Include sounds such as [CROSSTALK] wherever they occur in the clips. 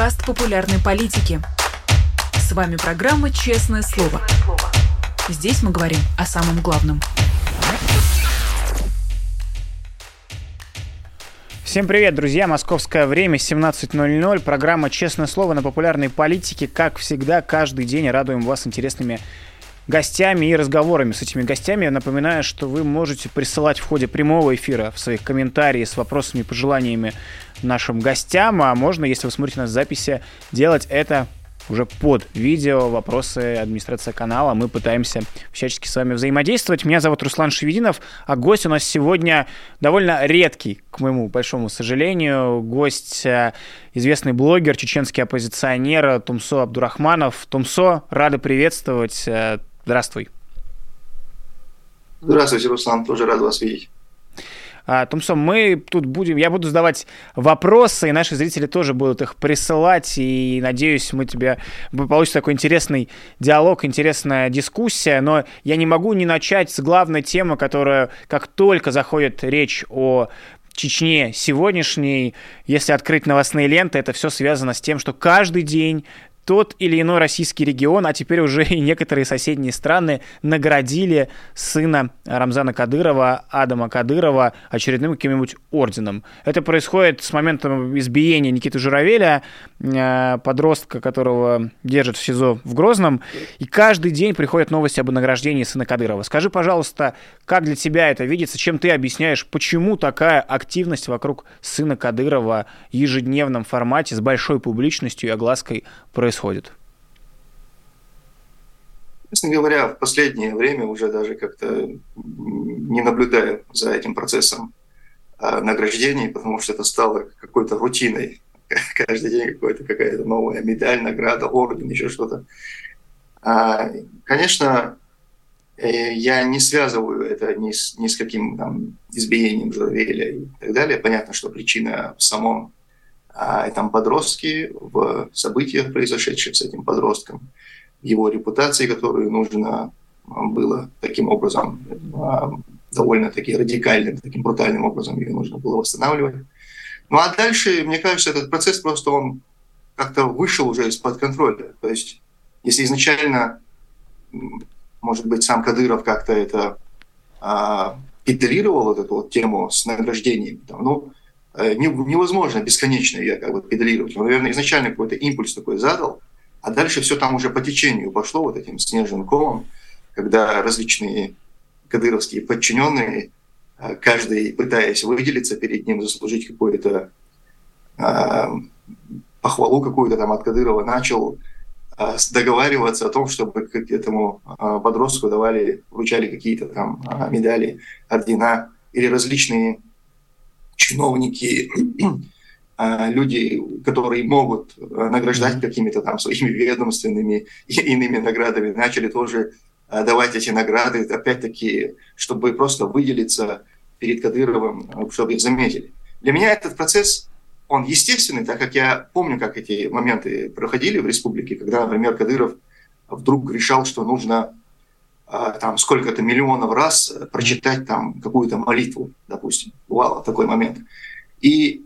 подкаст популярной политики. С вами программа «Честное слово». Здесь мы говорим о самом главном. Всем привет, друзья! Московское время 17.00. Программа «Честное слово» на популярной политике. Как всегда, каждый день радуем вас интересными гостями и разговорами с этими гостями. Я напоминаю, что вы можете присылать в ходе прямого эфира в своих комментарии с вопросами и пожеланиями нашим гостям, а можно, если вы смотрите нас в записи, делать это уже под видео, вопросы администрации канала. Мы пытаемся всячески с вами взаимодействовать. Меня зовут Руслан Шевединов, а гость у нас сегодня довольно редкий, к моему большому сожалению. Гость э, известный блогер, чеченский оппозиционер Тумсо Абдурахманов. Тумсо, рады приветствовать. Здравствуй. Здравствуйте, Руслан, тоже рад вас видеть. А, Томсон, мы тут будем, я буду задавать вопросы, и наши зрители тоже будут их присылать, и надеюсь, мы тебе получится такой интересный диалог, интересная дискуссия, но я не могу не начать с главной темы, которая, как только заходит речь о Чечне сегодняшней, если открыть новостные ленты, это все связано с тем, что каждый день тот или иной российский регион, а теперь уже и некоторые соседние страны наградили сына Рамзана Кадырова, Адама Кадырова, очередным каким-нибудь орденом. Это происходит с момента избиения Никиты Журавеля, э, подростка, которого держат в СИЗО в Грозном, и каждый день приходят новости об награждении сына Кадырова. Скажи, пожалуйста, как для тебя это видится, чем ты объясняешь, почему такая активность вокруг сына Кадырова в ежедневном формате с большой публичностью и оглаской происходит? Происходит? Честно говоря, в последнее время уже даже как-то не наблюдаю за этим процессом а, награждений, потому что это стало какой-то рутиной. [LAUGHS] Каждый день какая-то какая-то новая медаль, награда, орден, еще что-то. А, конечно, э, я не связываю это ни с, ни с каким там, избиением Журавеля и так далее. Понятно, что причина в самом а этом подростке, в событиях, произошедших с этим подростком, его репутации, которую нужно было таким образом, а, довольно-таки радикальным, таким брутальным образом ее нужно было восстанавливать. Ну а дальше, мне кажется, этот процесс просто он как-то вышел уже из-под контроля. То есть, если изначально, может быть, сам Кадыров как-то это а, педалировал вот эту вот тему с награждением, там, ну, невозможно бесконечно ее как бы педалировать. Он, наверное, изначально какой-то импульс такой задал, а дальше все там уже по течению пошло вот этим снежным комом, когда различные кадыровские подчиненные, э, каждый пытаясь выделиться перед ним, заслужить какую-то э, похвалу какую-то там от Кадырова, начал э, договариваться о том, чтобы к этому э, подростку давали, вручали какие-то там э, медали, ордена или различные чиновники, а, люди, которые могут а, награждать какими-то там своими ведомственными и иными наградами, начали тоже а, давать эти награды, опять-таки, чтобы просто выделиться перед Кадыровым, чтобы их заметили. Для меня этот процесс, он естественный, так как я помню, как эти моменты проходили в республике, когда, например, Кадыров вдруг решал, что нужно там сколько-то миллионов раз прочитать там какую-то молитву, допустим. Бывало такой момент. И,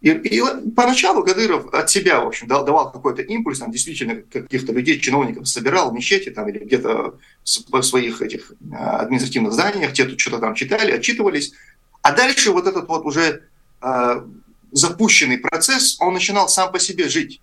и, и поначалу Кадыров от себя, в общем, дал, давал какой-то импульс, там действительно каких-то людей, чиновников собирал в мечети там, или где-то в своих этих а, административных зданиях, те тут что-то там читали, отчитывались. А дальше вот этот вот уже э, запущенный процесс, он начинал сам по себе жить.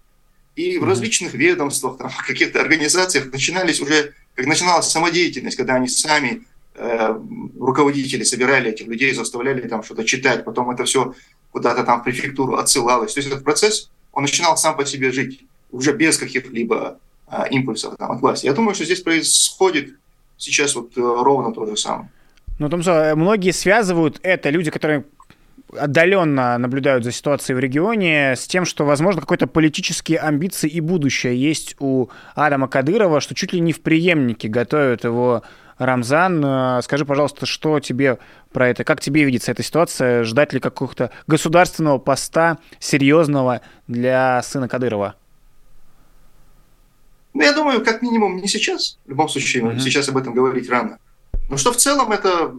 И в различных ведомствах, там, в каких-то организациях начинались уже как начиналась самодеятельность, когда они сами э, руководители собирали этих людей, заставляли там что-то читать, потом это все куда-то там в префектуру отсылалось. То есть этот процесс, он начинал сам по себе жить, уже без каких-либо э, импульсов там, от власти. Я думаю, что здесь происходит сейчас вот э, ровно то же самое. Ну, том, что многие связывают это, люди, которые отдаленно наблюдают за ситуацией в регионе с тем, что, возможно, какой-то политические амбиции и будущее есть у Адама Кадырова, что чуть ли не в преемнике готовят его Рамзан. Э, скажи, пожалуйста, что тебе про это, как тебе видится эта ситуация? Ждать ли какого-то государственного поста серьезного для сына Кадырова? Ну, я думаю, как минимум не сейчас. В любом случае, mm-hmm. сейчас об этом говорить рано. Но что в целом это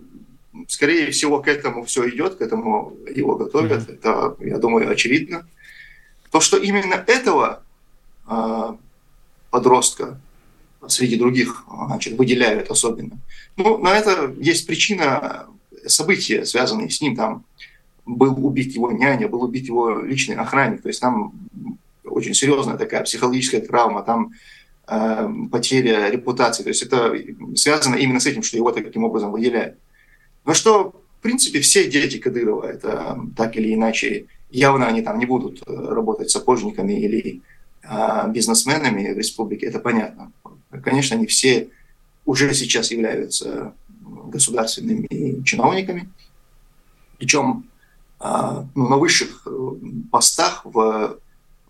скорее всего, к этому все идет, к этому его готовят. Mm-hmm. Это, я думаю, очевидно. То, что именно этого э, подростка среди других значит, выделяют особенно. Ну, на это есть причина события, связанные с ним. Там был убит его няня, был убит его личный охранник. То есть там очень серьезная такая психологическая травма, там э, потеря репутации. То есть это связано именно с этим, что его таким образом выделяют. Но что, в принципе, все дети Кадырова, это так или иначе, явно они там не будут э, работать сапожниками или э, бизнесменами в республике, это понятно. Конечно, они все уже сейчас являются государственными чиновниками, причем а, ну, на высших э, постах в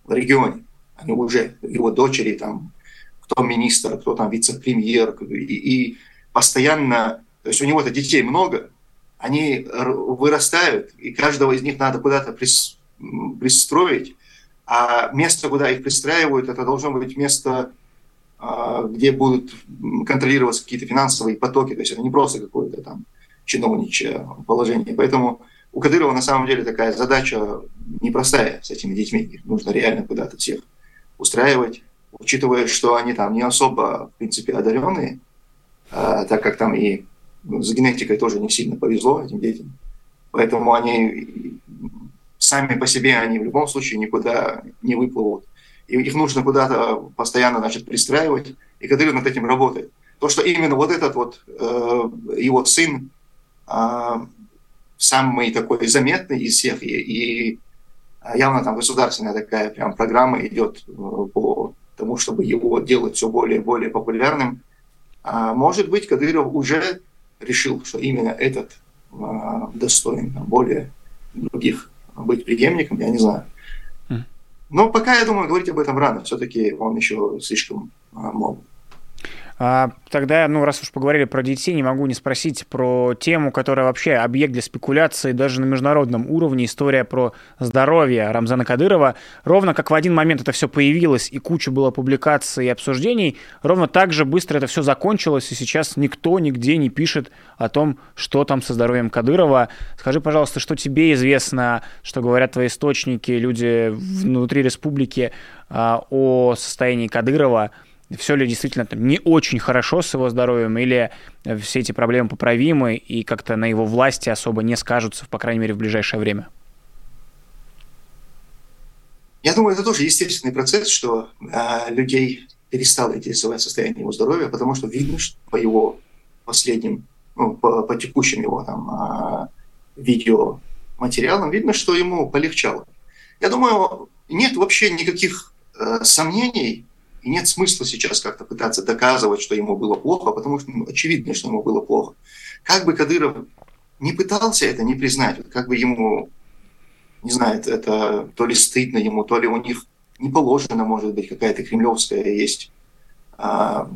регионе. Они уже, его дочери, там, кто министр, кто там вице-премьер, и, и постоянно, то есть у него-то детей много, они вырастают, и каждого из них надо куда-то пристроить, а место, куда их пристраивают, это должно быть место, а, где будут контролироваться какие-то финансовые потоки, то есть это не просто какое-то там чиновничье положение. Поэтому у Кадырова на самом деле такая задача непростая с этими детьми. Их нужно реально куда-то всех устраивать, учитывая, что они там не особо, в принципе, одаренные, а, так как там и с генетикой тоже не сильно повезло этим детям. Поэтому они сами по себе, они в любом случае никуда не выплывут. И их нужно куда-то постоянно значит, пристраивать, и Кадыров над этим работает. То, что именно вот этот вот э, его сын э, самый такой заметный из всех, и, и явно там государственная такая прям программа идет э, по тому, чтобы его делать все более и более популярным. А может быть, Кадыров уже решил, что именно этот а, достоин более других быть преемником, я не знаю. Но пока, я думаю, говорить об этом рано. Все-таки он еще слишком а, молод. А, тогда, ну, раз уж поговорили про детей, не могу не спросить про тему, которая вообще объект для спекуляции даже на международном уровне. История про здоровье Рамзана Кадырова. Ровно как в один момент это все появилось, и куча было публикаций и обсуждений, ровно так же быстро это все закончилось, и сейчас никто нигде не пишет о том, что там со здоровьем Кадырова. Скажи, пожалуйста, что тебе известно, что говорят твои источники, люди внутри республики а, о состоянии Кадырова, все ли действительно там не очень хорошо с его здоровьем, или все эти проблемы поправимы и как-то на его власти особо не скажутся, по крайней мере, в ближайшее время? Я думаю, это тоже естественный процесс, что э, людей перестало интересовать состояние его здоровья, потому что видно, что по его последним, ну, по, по текущим его там э, видеоматериалам, видно, что ему полегчало. Я думаю, нет вообще никаких э, сомнений и нет смысла сейчас как-то пытаться доказывать, что ему было плохо, потому что ну, очевидно, что ему было плохо. Как бы Кадыров не пытался это не признать, вот как бы ему, не знаю, это то ли стыдно ему, то ли у них не положено, может быть, какая-то кремлевская есть а,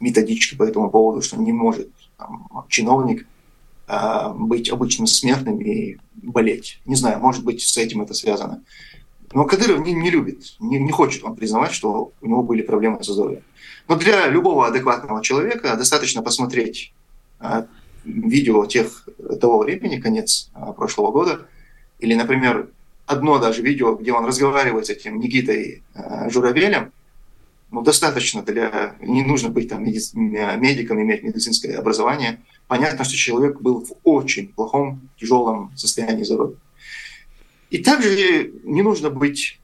методичка по этому поводу, что не может там, чиновник а, быть обычным смертным и болеть. Не знаю, может быть, с этим это связано. Но Кадыров не, не любит, не, не хочет он признавать, что у него были проблемы со здоровьем. Но для любого адекватного человека достаточно посмотреть а, видео тех, того времени, конец а, прошлого года, или, например, одно даже видео, где он разговаривает с этим Никитой а, Журавелем, ну, достаточно для... Не нужно быть там меди... медиком, иметь медицинское образование. Понятно, что человек был в очень плохом, тяжелом состоянии здоровья. И также не нужно быть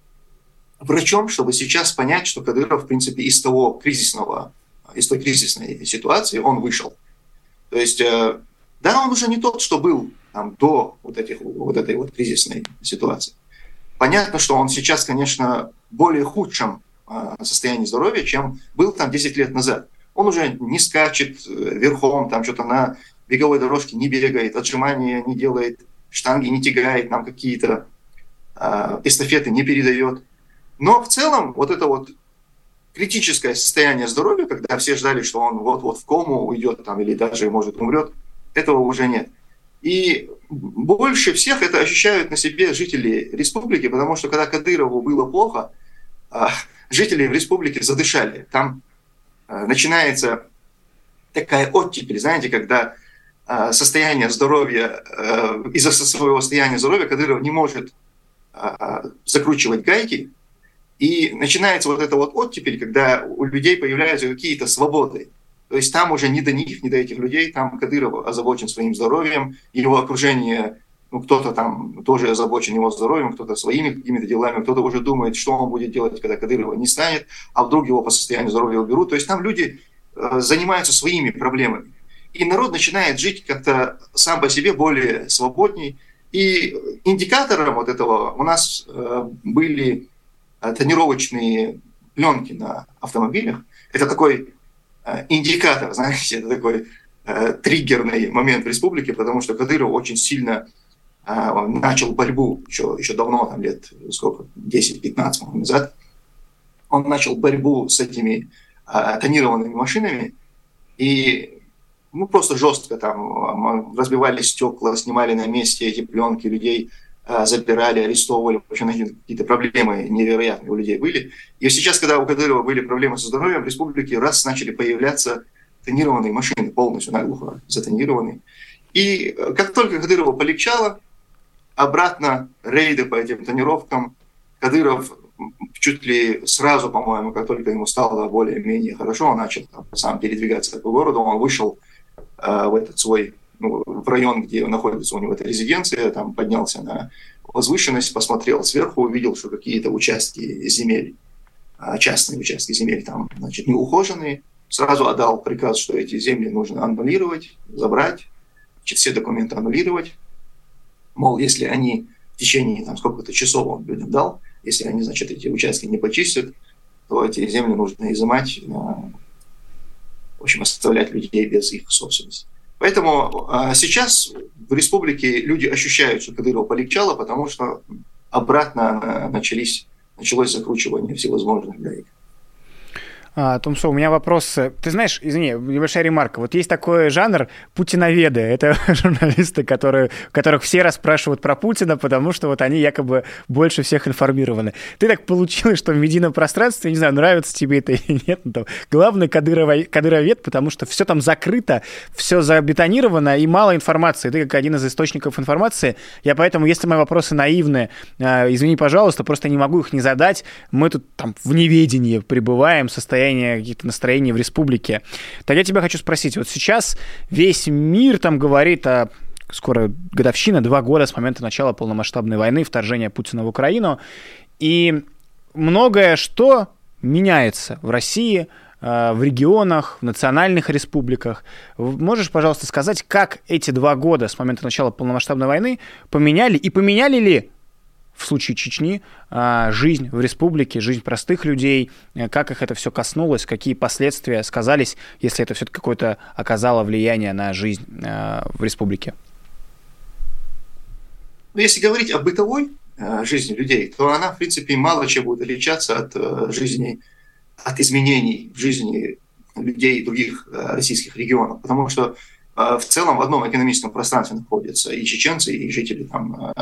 врачом, чтобы сейчас понять, что Кадыров, в принципе, из того кризисного, из той кризисной ситуации он вышел. То есть, э, да, он уже не тот, что был там, до вот, этих, вот этой вот кризисной ситуации. Понятно, что он сейчас, конечно, более худшем э, состоянии здоровья, чем был там 10 лет назад. Он уже не скачет э, верхом, там что-то на беговой дорожке не бегает, отжимания не делает, штанги не тягает, нам какие-то эстафеты не передает. Но в целом вот это вот критическое состояние здоровья, когда все ждали, что он вот-вот в кому уйдет там, или даже, может, умрет, этого уже нет. И больше всех это ощущают на себе жители республики, потому что когда Кадырову было плохо, а, жители в республике задышали. Там а, начинается такая оттепель, знаете, когда состояние здоровья, из-за своего состояния здоровья Кадыров не может закручивать гайки, и начинается вот это вот оттепель, когда у людей появляются какие-то свободы. То есть там уже не до них, не до этих людей, там Кадыров озабочен своим здоровьем, его окружение, ну, кто-то там тоже озабочен его здоровьем, кто-то своими какими-то делами, кто-то уже думает, что он будет делать, когда Кадырова не станет, а вдруг его по состоянию здоровья уберут. То есть там люди э, занимаются своими проблемами. И народ начинает жить как-то сам по себе более свободней. И индикатором вот этого у нас э, были э, тонировочные пленки на автомобилях. Это такой Э, индикатор, [LAUGHS] знаете, это такой триггерный момент в республике, потому что Кадыров очень сильно э, начал борьбу еще, еще давно, там лет сколько, 10-15 назад, он начал борьбу с этими тонированными машинами, и ну, просто жестко там разбивали стекла, снимали на месте эти пленки людей, а, запирали, арестовывали, в общем, какие-то проблемы невероятные у людей были. И сейчас, когда у Кадырова были проблемы со здоровьем, в республике раз начали появляться тонированные машины, полностью наглухо затонированные. И э, как только Кадырова полегчало, обратно рейды по этим тонировкам, Кадыров чуть ли сразу, по-моему, как только ему стало более-менее хорошо, он начал там, сам передвигаться по городу, он вышел э, в этот свой ну, в район, где находится у него эта резиденция, там поднялся на возвышенность, посмотрел сверху, увидел, что какие-то участки земель, а, частные участки земель там, значит, неухоженные, сразу отдал приказ, что эти земли нужно аннулировать, забрать, значит, все документы аннулировать. Мол, если они в течение там, сколько-то часов он людям дал, если они, значит, эти участки не почистят, то эти земли нужно изымать, а, в общем, оставлять людей без их собственности. Поэтому а, сейчас в республике люди ощущают, что Кадырова полегчало, потому что обратно а, начались, началось закручивание всевозможных гаек. А, Томсо, у меня вопрос. Ты знаешь, извини, небольшая ремарка. Вот есть такой жанр путиноведы. Это [LAUGHS] журналисты, которые, которых все расспрашивают про Путина, потому что вот они якобы больше всех информированы. Ты так получилось, что в медийном пространстве, не знаю, нравится тебе это или [LAUGHS] нет, но там главный кадырова, кадыровед, потому что все там закрыто, все забетонировано и мало информации. Ты как один из источников информации. Я поэтому, если мои вопросы наивные, а, извини, пожалуйста, просто не могу их не задать. Мы тут там в неведении пребываем, состояние состояние, какие-то настроения в республике. Тогда я тебя хочу спросить, вот сейчас весь мир там говорит о скоро годовщина, два года с момента начала полномасштабной войны, вторжения Путина в Украину, и многое что меняется в России, э, в регионах, в национальных республиках. Можешь, пожалуйста, сказать, как эти два года с момента начала полномасштабной войны поменяли и поменяли ли в случае Чечни, а, жизнь в республике, жизнь простых людей, э, как их это все коснулось, какие последствия сказались, если это все-таки какое-то оказало влияние на жизнь э, в республике? Ну, если говорить о бытовой э, жизни людей, то она, в принципе, мало чем будет отличаться от жизни, от изменений в жизни людей других российских регионов. Потому что в целом в одном экономическом пространстве находятся и чеченцы, и жители там,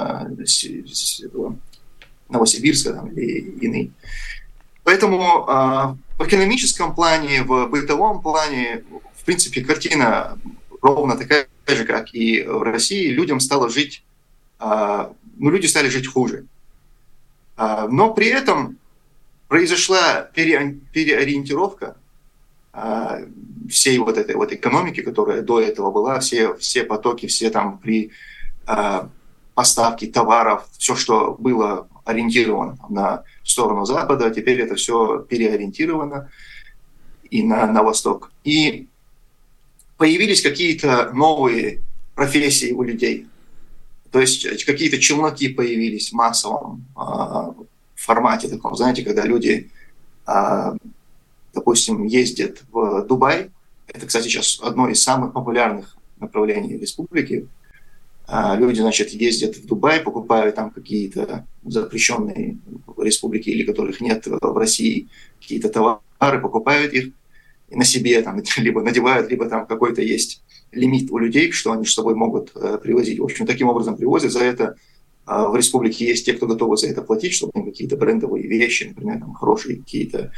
Новосибирска там, или иные. Поэтому в экономическом плане, в бытовом плане, в принципе, картина ровно такая же, как и в России. Людям стало жить, ну, люди стали жить хуже. Но при этом произошла переориентировка а, всей вот этой вот экономики, которая до этого была, все, все потоки, все там при э, поставке товаров, все, что было ориентировано на сторону Запада, теперь это все переориентировано и на, на восток. И появились какие-то новые профессии у людей. То есть какие-то челноки появились в массовом э, формате таком, знаете, когда люди э, допустим, ездит в Дубай. Это, кстати, сейчас одно из самых популярных направлений республики. А, люди, значит, ездят в Дубай, покупают там какие-то запрещенные в республике или которых нет в России какие-то товары, покупают их и на себе там [LAUGHS] либо надевают, либо там какой-то есть лимит у людей, что они с собой могут э, привозить. В общем, таким образом привозят. За это э, в республике есть те, кто готовы за это платить, чтобы какие-то брендовые вещи, например, там, хорошие какие-то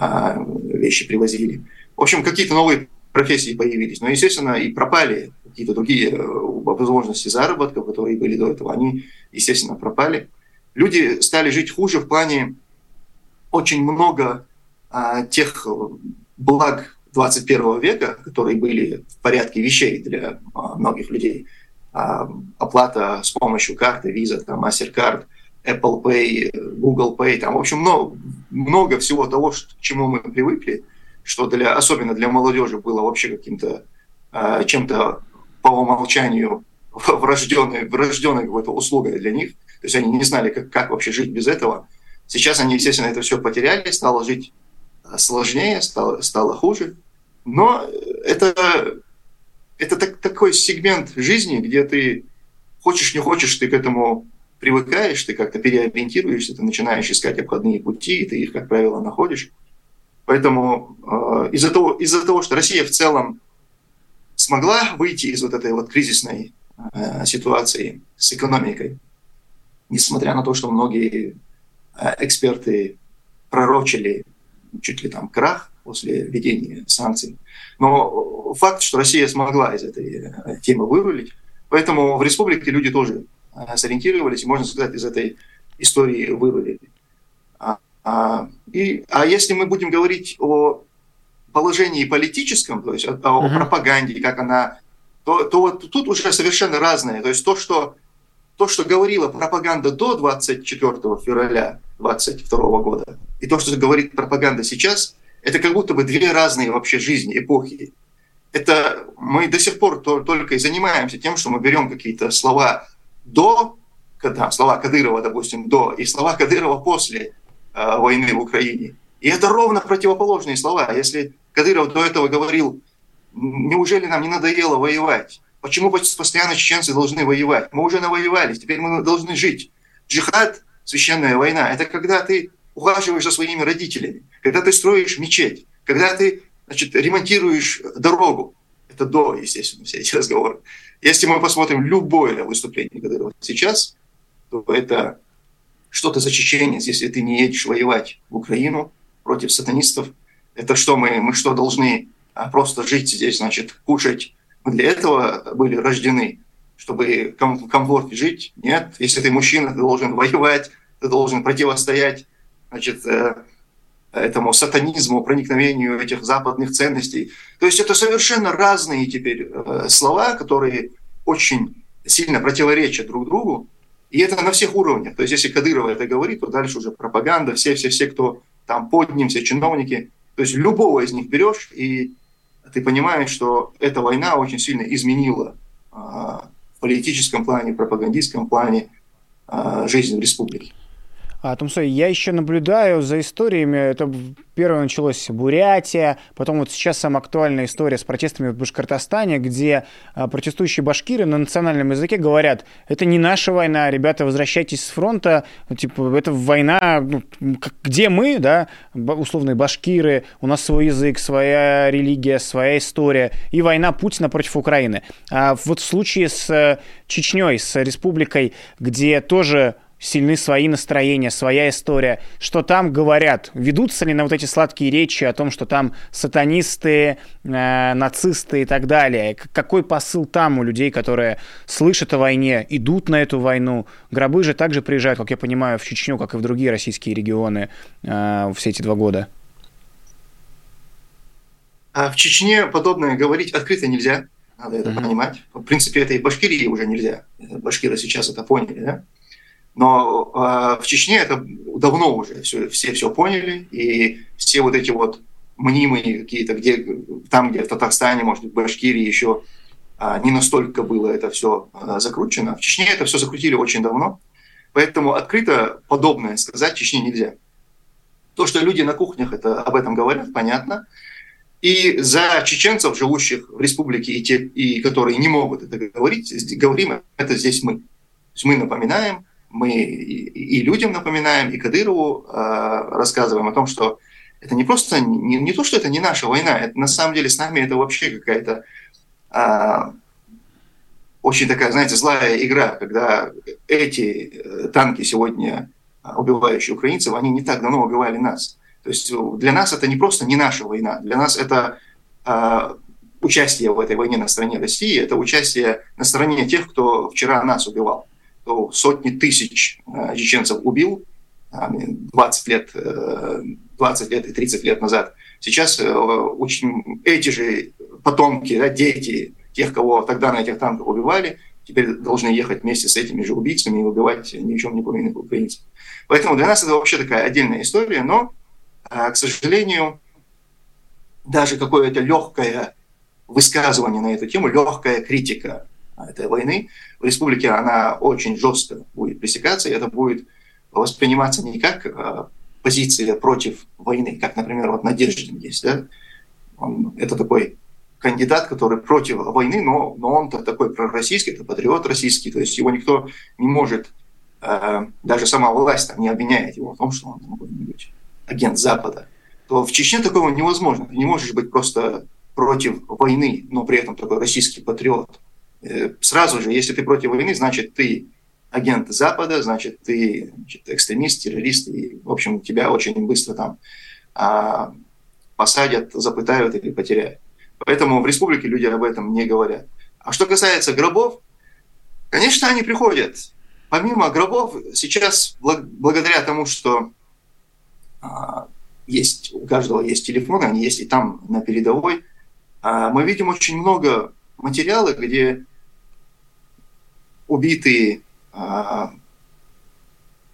а, вещи привозили. В общем, какие-то новые профессии появились. Но, естественно, и пропали какие-то другие э, возможности заработка, которые были до этого. Они, естественно, пропали. люди стали жить хуже в плане очень много а, тех благ 21 века, которые были в порядке вещей для а, многих людей. А, оплата с помощью карты Visa, там, MasterCard, Apple Pay, Google Pay, там, в общем, много, много всего того, что, к чему мы привыкли, что для, особенно для молодежи было вообще каким-то а, чем-то по умолчанию [LAUGHS] врожденной, врожденной какой-то услугой для них. То есть они не знали, как, как вообще жить без этого. Сейчас они, естественно, это все потеряли, стало жить сложнее, стало, стало хуже. Но это, это так, такой сегмент жизни, где ты хочешь, не хочешь, ты к этому привыкаешь, ты как-то переориентируешься, ты начинаешь искать обходные пути, и ты их, как правило, находишь. Поэтому э, из-за того, из-за того, что Россия в целом смогла выйти из вот этой вот кризисной э, ситуации с экономикой, несмотря на то, что многие э, эксперты пророчили чуть ли там крах после введения санкций. Но факт, что Россия смогла из этой э, темы вырулить, поэтому в республике люди тоже сориентировались и, можно сказать, из этой истории вырулили. А, а, и, а если мы будем говорить о положении политическом, то есть о, о uh-huh. пропаганде, как она, то, то вот тут уже совершенно разное. То есть то, что то, что говорила пропаганда до 24 февраля 2022 года, и то, что говорит пропаганда сейчас, это как будто бы две разные вообще жизни, эпохи. Это мы до сих пор только и занимаемся тем, что мы берем какие-то слова до, когда слова Кадырова, допустим, до, и слова Кадырова после э, войны в Украине. И это ровно противоположные слова. Если Кадыров до этого говорил, неужели нам не надоело воевать? Почему постоянно чеченцы должны воевать? Мы уже навоевались, теперь мы должны жить. Джихад, священная война, это когда ты ухаживаешь за своими родителями, когда ты строишь мечеть, когда ты значит, ремонтируешь дорогу. Это до, естественно, все эти [LAUGHS] разговоры. Если мы посмотрим любое выступление Кадырова сейчас, то это что-то за чеченец, если ты не едешь воевать в Украину против сатанистов. Это что мы, мы что должны а, просто жить здесь, значит, кушать. Мы для этого были рождены, чтобы в комфорте жить. Нет, если ты мужчина, ты должен воевать, ты должен противостоять значит, э, этому сатанизму, проникновению этих западных ценностей. То есть это совершенно разные теперь э, слова, которые очень сильно противоречат друг другу. И это на всех уровнях. То есть если Кадырова это говорит, то дальше уже пропаганда, все-все-все, кто там под ним, все чиновники. То есть любого из них берешь, и ты понимаешь, что эта война очень сильно изменила э, в политическом плане, пропагандистском плане жизнь в республике. А, Тумсой, я еще наблюдаю за историями. Это первое началось Бурятия, потом вот сейчас самая актуальная история с протестами в Башкортостане, где а, протестующие башкиры на национальном языке говорят, это не наша война, ребята, возвращайтесь с фронта, ну, типа, это война, ну, где мы, да, условные башкиры, у нас свой язык, своя религия, своя история, и война Путина против Украины. А вот в случае с э, Чечней, с республикой, где тоже сильны свои настроения, своя история, что там говорят, ведутся ли на вот эти сладкие речи о том, что там сатанисты, э, нацисты и так далее, какой посыл там у людей, которые слышат о войне, идут на эту войну, гробы же также приезжают, как я понимаю, в Чечню, как и в другие российские регионы э, все эти два года. А в Чечне подобное говорить открыто нельзя, надо это mm-hmm. понимать. В принципе, это и в Башкирии уже нельзя. Башкиры сейчас это поняли, да? Но э, в Чечне это давно уже все, все все поняли, и все вот эти вот мнимые какие-то, где, там, где в Татарстане, может быть, в Башкирии еще э, не настолько было это все э, закручено. В Чечне это все закрутили очень давно, поэтому открыто подобное сказать Чечне нельзя. То, что люди на кухнях это, об этом говорят, понятно. И за чеченцев, живущих в республике, и, те, и которые не могут это говорить, говорим это здесь мы. То есть мы напоминаем, мы и людям напоминаем, и Кадырову э, рассказываем о том, что это не просто не, не то, что это не наша война, это на самом деле с нами это вообще какая-то э, очень такая, знаете, злая игра, когда эти э, танки сегодня убивающие украинцев, они не так давно убивали нас. То есть для нас это не просто не наша война, для нас это э, участие в этой войне на стороне России, это участие на стороне тех, кто вчера нас убивал. Кто сотни тысяч чеченцев убил 20 лет, 20 лет и 30 лет назад. Сейчас очень эти же потомки, да, дети тех, кого тогда на этих танках убивали, теперь должны ехать вместе с этими же убийцами и убивать ни в чем не повинных украинцев. Поэтому для нас это вообще такая отдельная история, но, к сожалению, даже какое-то легкое высказывание на эту тему, легкая критика этой войны в республике, она очень жестко будет пресекаться, и это будет восприниматься не как э, позиция против войны, как, например, вот Надеждин есть, да? Он, это такой кандидат, который против войны, но, но он-то такой пророссийский, это патриот российский, то есть его никто не может, э, даже сама власть там, не обвиняет его в том, что он какой-нибудь агент Запада. То в Чечне такого невозможно. Ты не можешь быть просто против войны, но при этом такой российский патриот. Э, сразу же, если ты против войны, значит, ты агент Запада, значит, ты значит, экстремист, террорист, и, в общем, тебя очень быстро там а, посадят, запытают или потеряют. Поэтому в республике люди об этом не говорят. А что касается гробов, конечно, они приходят. Помимо гробов, сейчас, благодаря тому, что а, есть, у каждого есть телефон, они есть и там на передовой, а мы видим очень много материала, где убитые, а,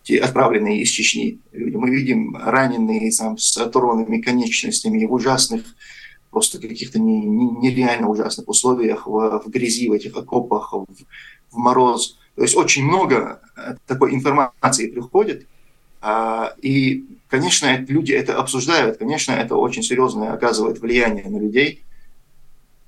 те отправленные из Чечни люди, мы видим раненые там, с оторванными конечностями в ужасных, просто каких-то нереально ужасных условиях, в, в грязи, в этих окопах, в, в мороз. То есть очень много такой информации приходит, а, и, конечно, люди это обсуждают, конечно, это очень серьезное оказывает влияние на людей –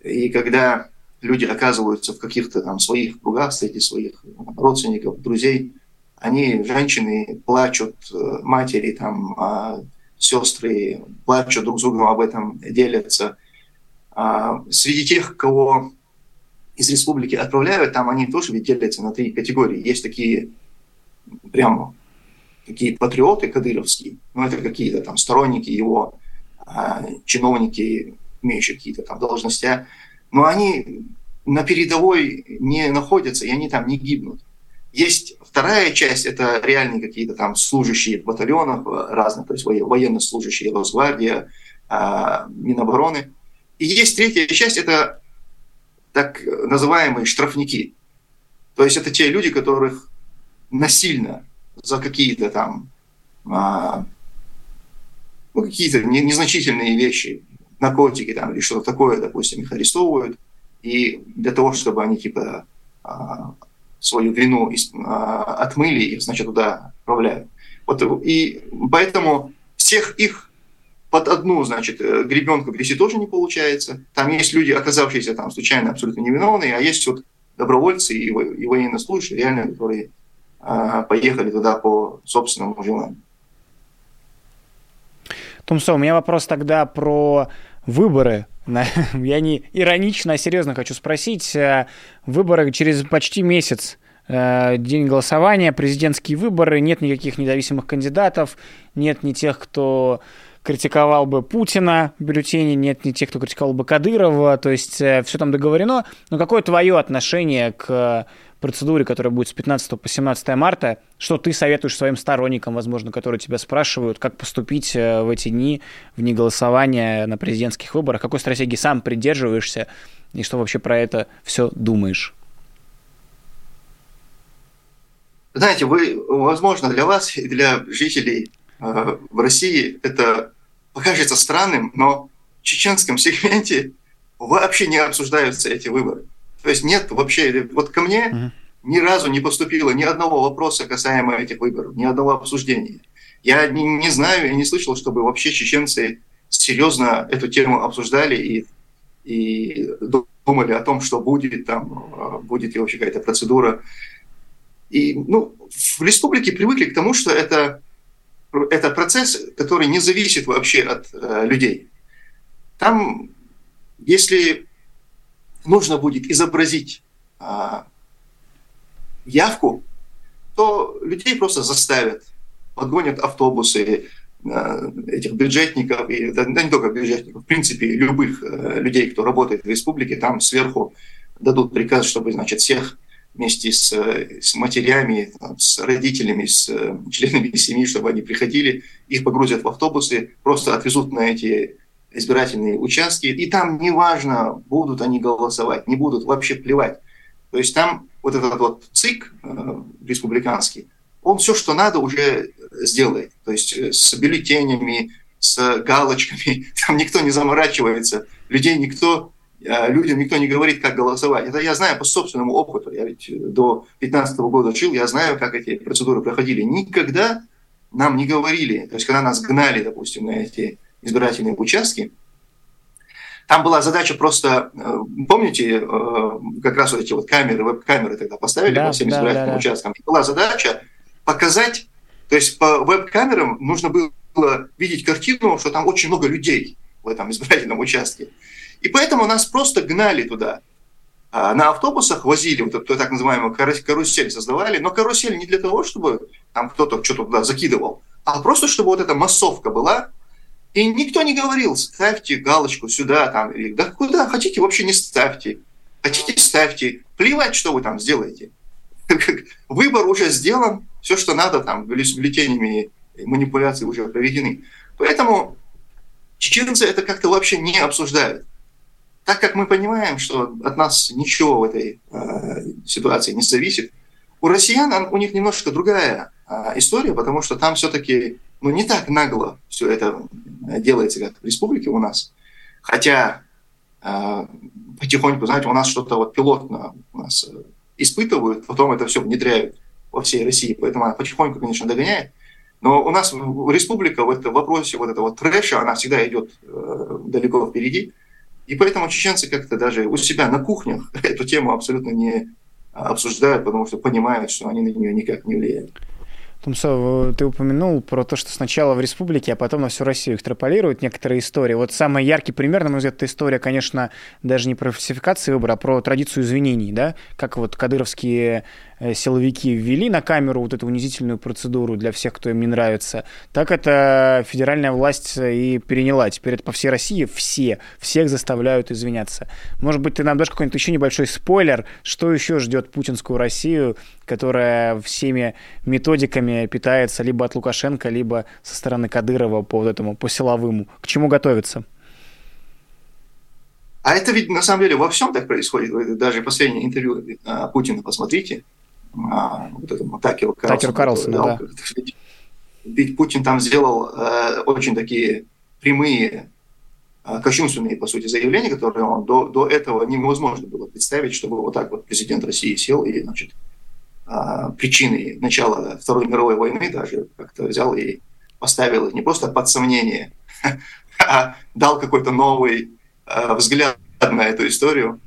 и когда люди оказываются в каких-то там своих кругах среди своих родственников, друзей, они, женщины, плачут, э, матери, там, а, сестры плачут друг с другом об этом, делятся. А среди тех, кого из республики отправляют, там они тоже ведь делятся на три категории. Есть такие прямо такие патриоты кадыровские, ну это какие-то там сторонники его, а, чиновники, имеющие какие-то там должности, но они на передовой не находятся, и они там не гибнут. Есть вторая часть, это реальные какие-то там служащие в батальонах разных, то есть военнослужащие, Росгвардия, а, Минобороны. И есть третья часть, это так называемые штрафники. То есть это те люди, которых насильно за какие-то там а, ну, какие-то незначительные вещи наркотики там, или что-то такое, допустим, их арестовывают, и для того, чтобы они типа а, свою вину а, отмыли, их, значит, туда отправляют. Вот, и поэтому всех их под одну, значит, э, гребенку грести тоже не получается. Там есть люди, оказавшиеся там случайно абсолютно невиновные, а есть вот добровольцы и, и военнослужащие, реально, которые а, поехали туда по собственному желанию. Тумсо, у меня вопрос тогда про выборы. [LAUGHS] Я не иронично, а серьезно хочу спросить. Э, выборы через почти месяц э, день голосования, президентские выборы, нет никаких независимых кандидатов, нет ни тех, кто критиковал бы Путина в бюллетене, нет ни тех, кто критиковал бы Кадырова, то есть э, все там договорено. Но какое твое отношение к процедуре, которая будет с 15 по 17 марта, что ты советуешь своим сторонникам, возможно, которые тебя спрашивают, как поступить э, в эти дни, в голосования на президентских выборах, какой стратегии сам придерживаешься и что вообще про это все думаешь? Знаете, вы, возможно, для вас и для жителей э, в России это покажется странным, но в чеченском сегменте вообще не обсуждаются эти выборы. То есть нет вообще, вот ко мне uh-huh. ни разу не поступило ни одного вопроса касаемо этих выборов, ни одного обсуждения. Я не, не знаю, я не слышал, чтобы вообще чеченцы серьезно эту тему обсуждали и, и думали о том, что будет там, а, будет ли вообще какая-то процедура. И ну, в республике привыкли к тому, что это, это процесс, который не зависит вообще от э, людей. Там, если нужно будет изобразить а, явку, то людей просто заставят, подгонят автобусы а, этих бюджетников, и, да, не только бюджетников, в принципе, любых а, людей, кто работает в республике, там сверху дадут приказ, чтобы, значит, всех вместе с, с матерями, там, с родителями, с э, членами семьи, чтобы они приходили, их погрузят в автобусы, просто отвезут на эти избирательные участки, и там неважно, будут они голосовать, не будут, вообще плевать. То есть там вот этот вот ЦИК э, республиканский, он все, что надо, уже сделает. То есть э, с бюллетенями, с галочками, [LAUGHS] там никто не заморачивается, людей никто, э, людям никто не говорит, как голосовать. Это я знаю по собственному опыту. Я ведь до 2015 года жил, я знаю, как эти процедуры проходили. Никогда нам не говорили, то есть когда нас гнали, допустим, на эти избирательные участки, там была задача просто, э, помните, как раз вот эти вот камеры, веб-камеры тогда поставили да, по всем да, избирательным да, да. участкам. Была задача показать, то есть по веб-камерам нужно было было видеть картину, что там очень много людей в этом избирательном участке. И поэтому нас просто гнали туда. А на автобусах возили, вот эту так называемую карусель создавали, но карусель не для того, чтобы там кто-то что-то туда закидывал, а просто чтобы вот эта массовка была, и никто не говорил, ставьте галочку сюда, там, или да куда хотите, вообще не ставьте. Хотите, ставьте. Плевать, что вы там сделаете. [LAUGHS] Выбор уже сделан, все, что надо, там, с бюллетенями манипуляции уже проведены. Поэтому чеченцы это как-то вообще не обсуждают. Так как мы понимаем, что от нас ничего в этой э, ситуации не зависит, у россиян у них немножко другая э, история, потому что там все-таки ну, не так нагло все это делается, как в республике у нас. Хотя э, потихоньку, знаете, у нас что-то вот пилотно у нас э, испытывают, потом это все внедряют во всей России, поэтому она потихоньку, конечно, догоняет. Но у нас республика в этом вопросе вот этого трэша, она всегда идет э, далеко впереди. И поэтому чеченцы как-то даже у себя на кухнях [LAUGHS] эту тему абсолютно не обсуждают, потому что понимают, что они на нее никак не влияют. Тумсов, ты упомянул про то, что сначала в республике, а потом на всю Россию экстраполируют некоторые истории. Вот самый яркий пример, на мой взгляд, это история, конечно, даже не про фальсификации выбора, а про традицию извинений, да, как вот кадыровские силовики ввели на камеру вот эту унизительную процедуру для всех, кто им не нравится, так это федеральная власть и переняла. Теперь это по всей России все, всех заставляют извиняться. Может быть, ты нам дашь какой-нибудь еще небольшой спойлер, что еще ждет путинскую Россию, которая всеми методиками питается либо от Лукашенко, либо со стороны Кадырова по вот этому, по силовому. К чему готовиться? А это ведь на самом деле во всем так происходит. Даже последнее интервью э, Путина посмотрите а, вот этому Такеру Карлсону. Такеру Карлсону, да. Ведь Путин там сделал э, очень такие прямые, э, кощунственные, по сути, заявления, которые он до, до этого невозможно было представить, чтобы вот так вот президент России сел и, значит, э, причины начала Второй мировой войны даже как-то взял и поставил их не просто под сомнение, [LAUGHS] а дал какой-то новый э, взгляд на эту историю.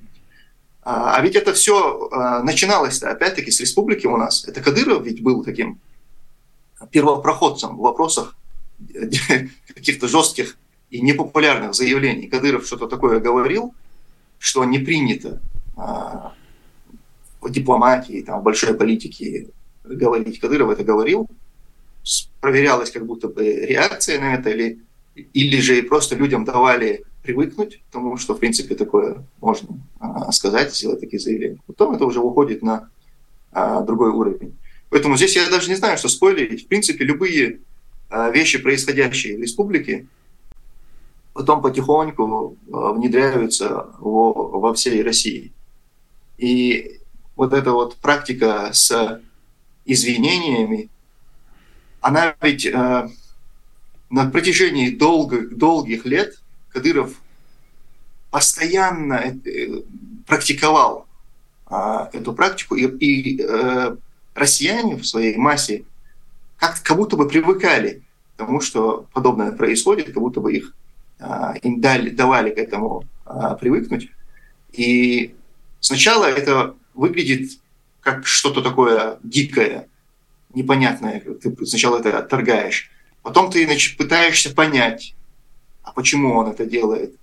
А, а ведь это все а, начиналось опять-таки с республики у нас. Это Кадыров ведь был таким первопроходцем в вопросах [LAUGHS] каких-то жестких и непопулярных заявлений. Кадыров что-то такое говорил, что не принято а, в дипломатии, там, в большой политике говорить. Кадыров это говорил, проверялась как будто бы реакция на это, или, или же просто людям давали привыкнуть к тому, что, в принципе, такое можно а, сказать, сделать такие заявления. Потом это уже уходит на а, другой уровень. Поэтому здесь я даже не знаю, что спойлерить. В принципе, любые а, вещи, происходящие в республике, потом потихоньку а, внедряются во, во всей России. И вот эта вот практика с извинениями, она ведь э, на протяжении долгих, долгих лет Кадыров постоянно э, практиковал а, эту практику, и, и э, россияне в своей массе как, как будто бы привыкали к тому, что подобное происходит, как будто бы их а, им дали, давали к этому а, привыкнуть. И сначала это выглядит как что-то такое дикое, непонятное. Ты сначала это отторгаешь. Потом ты значит, пытаешься понять, а почему он это делает.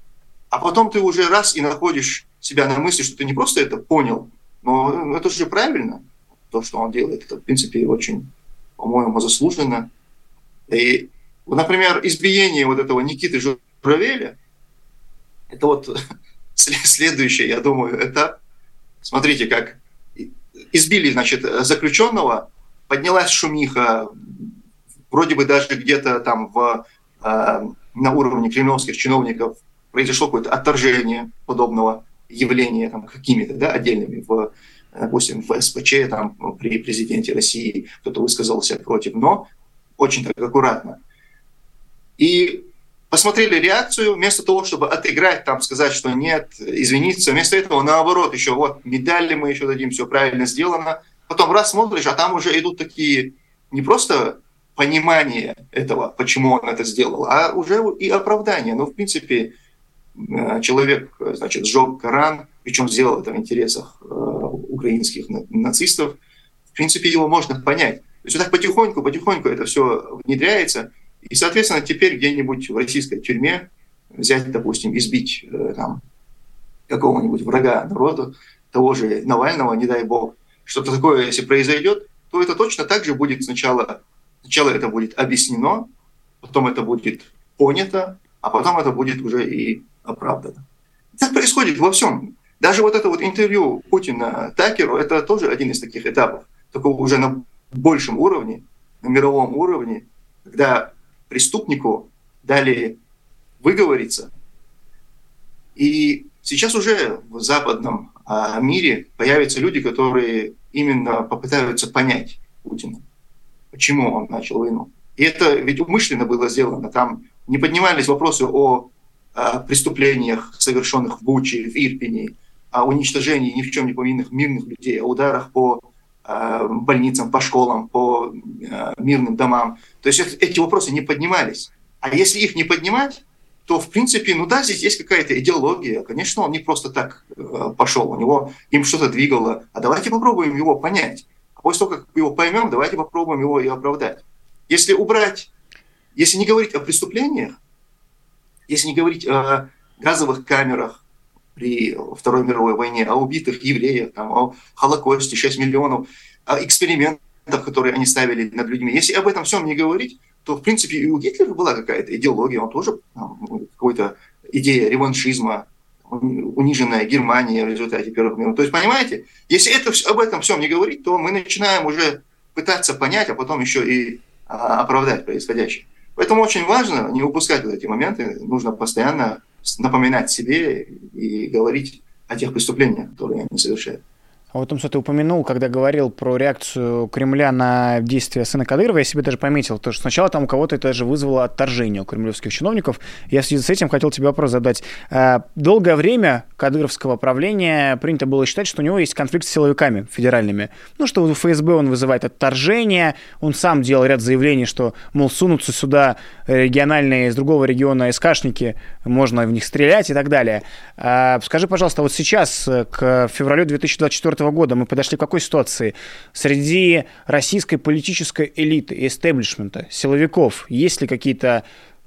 А потом ты уже раз и находишь себя на мысли, что ты не просто это понял, но это же правильно, то, что он делает. Это, в принципе, очень, по-моему, заслуженно. И, например, избиение вот этого Никиты Журавеля, это вот [LAUGHS] следующий, я думаю, этап. Смотрите, как избили, значит, заключенного, поднялась шумиха, вроде бы даже где-то там в, э, на уровне кремлевских чиновников произошло какое-то отторжение подобного явления там, какими-то да, отдельными в допустим, в СПЧ, там, при президенте России кто-то высказался против, но очень так аккуратно. И посмотрели реакцию, вместо того, чтобы отыграть, там, сказать, что нет, извиниться, вместо этого, наоборот, еще вот медали мы еще дадим, все правильно сделано. Потом раз смотришь, а там уже идут такие не просто понимание этого, почему он это сделал, а уже и оправдание. Ну, в принципе, э, человек, значит, сжег Коран, причем сделал это в интересах э, украинских нацистов. В принципе, его можно понять. То есть вот так потихоньку, потихоньку это все внедряется. И, соответственно, теперь где-нибудь в российской тюрьме взять, допустим, избить э, там, какого-нибудь врага народу, того же Навального, не дай бог, что-то такое, если произойдет, то это точно так же будет сначала, сначала это будет объяснено, потом это будет понято, а потом это будет уже и оправдано. Так происходит во всем. Даже вот это вот интервью Путина Такеру, это тоже один из таких этапов, такого уже на большем уровне, на мировом уровне, когда преступнику дали выговориться. И сейчас уже в западном а, мире появятся люди, которые именно попытаются понять Путина, почему он начал войну. И это ведь умышленно было сделано. Там не поднимались вопросы о, о преступлениях, совершенных в Буче, в Ирпине, о уничтожении ни в чем не повинных мирных людей, о ударах по э, больницам, по школам, по э, мирным домам. То есть эти вопросы не поднимались. А если их не поднимать, то, в принципе, ну да, здесь есть какая-то идеология. Конечно, он не просто так э, пошел, у него им что-то двигало. А давайте попробуем его понять. После того, как его поймем, давайте попробуем его и оправдать. Если убрать, если не говорить о преступлениях, если не говорить о газовых камерах, при Второй мировой войне, о убитых евреях, там, о Холокосте, 6 миллионов, о экспериментах, которые они ставили над людьми. Если об этом всем не говорить, то, в принципе, и у Гитлера была какая-то идеология, он тоже какой-то идея реваншизма, униженная Германия в результате Первых миров. То есть, понимаете, если это, об этом всем не говорить, то мы начинаем уже пытаться понять, а потом еще и а, оправдать происходящее. Поэтому очень важно не упускать вот эти моменты, нужно постоянно напоминать себе и говорить о тех преступлениях, которые они совершают. А вот, Томсо, ты упомянул, когда говорил про реакцию Кремля на действия сына Кадырова, я себе даже пометил, то, что сначала там у кого-то это даже вызвало отторжение у кремлевских чиновников. Я в связи с этим хотел тебе вопрос задать. А, долгое время кадыровского правления принято было считать, что у него есть конфликт с силовиками федеральными. Ну, что в ФСБ он вызывает отторжение, он сам делал ряд заявлений, что, мол, сунутся сюда региональные из другого региона СКшники, можно в них стрелять и так далее. А, скажи, пожалуйста, вот сейчас, к февралю 2024 года мы подошли к какой ситуации? Среди российской политической элиты, эстеблишмента, силовиков, есть ли какие-то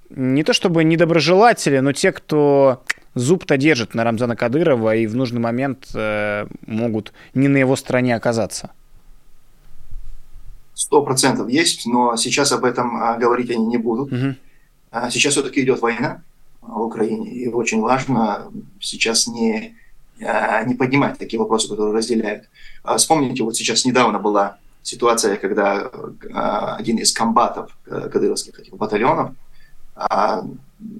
не то чтобы недоброжелатели, но те, кто зуб-то держит на Рамзана Кадырова и в нужный момент э, могут не на его стороне оказаться? Сто процентов есть, но сейчас об этом а, говорить они не будут. Угу. Сейчас все-таки идет война в Украине, и очень важно сейчас не не поднимать такие вопросы, которые разделяют. А, вспомните, вот сейчас недавно была ситуация, когда а, один из комбатов э, кадыровских этих батальонов,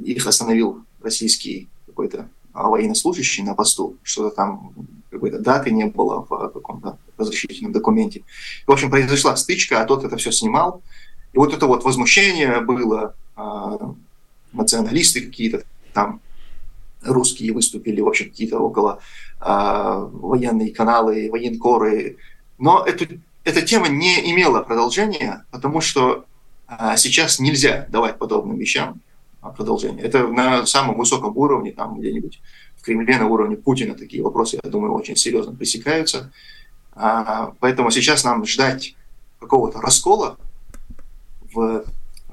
их остановил российский какой-то военнослужащий на посту, что-то там какой-то даты не было в каком-то разрешительном документе. В общем, произошла стычка, а тот это все снимал. И вот это вот возмущение было, националисты какие-то там русские выступили, в общем, какие-то около э, военные каналы, военкоры. Но эту, эта тема не имела продолжения, потому что э, сейчас нельзя давать подобным вещам продолжение. Это на самом высоком уровне, там где-нибудь в Кремле на уровне Путина такие вопросы, я думаю, очень серьезно пресекаются. А, поэтому сейчас нам ждать какого-то раскола в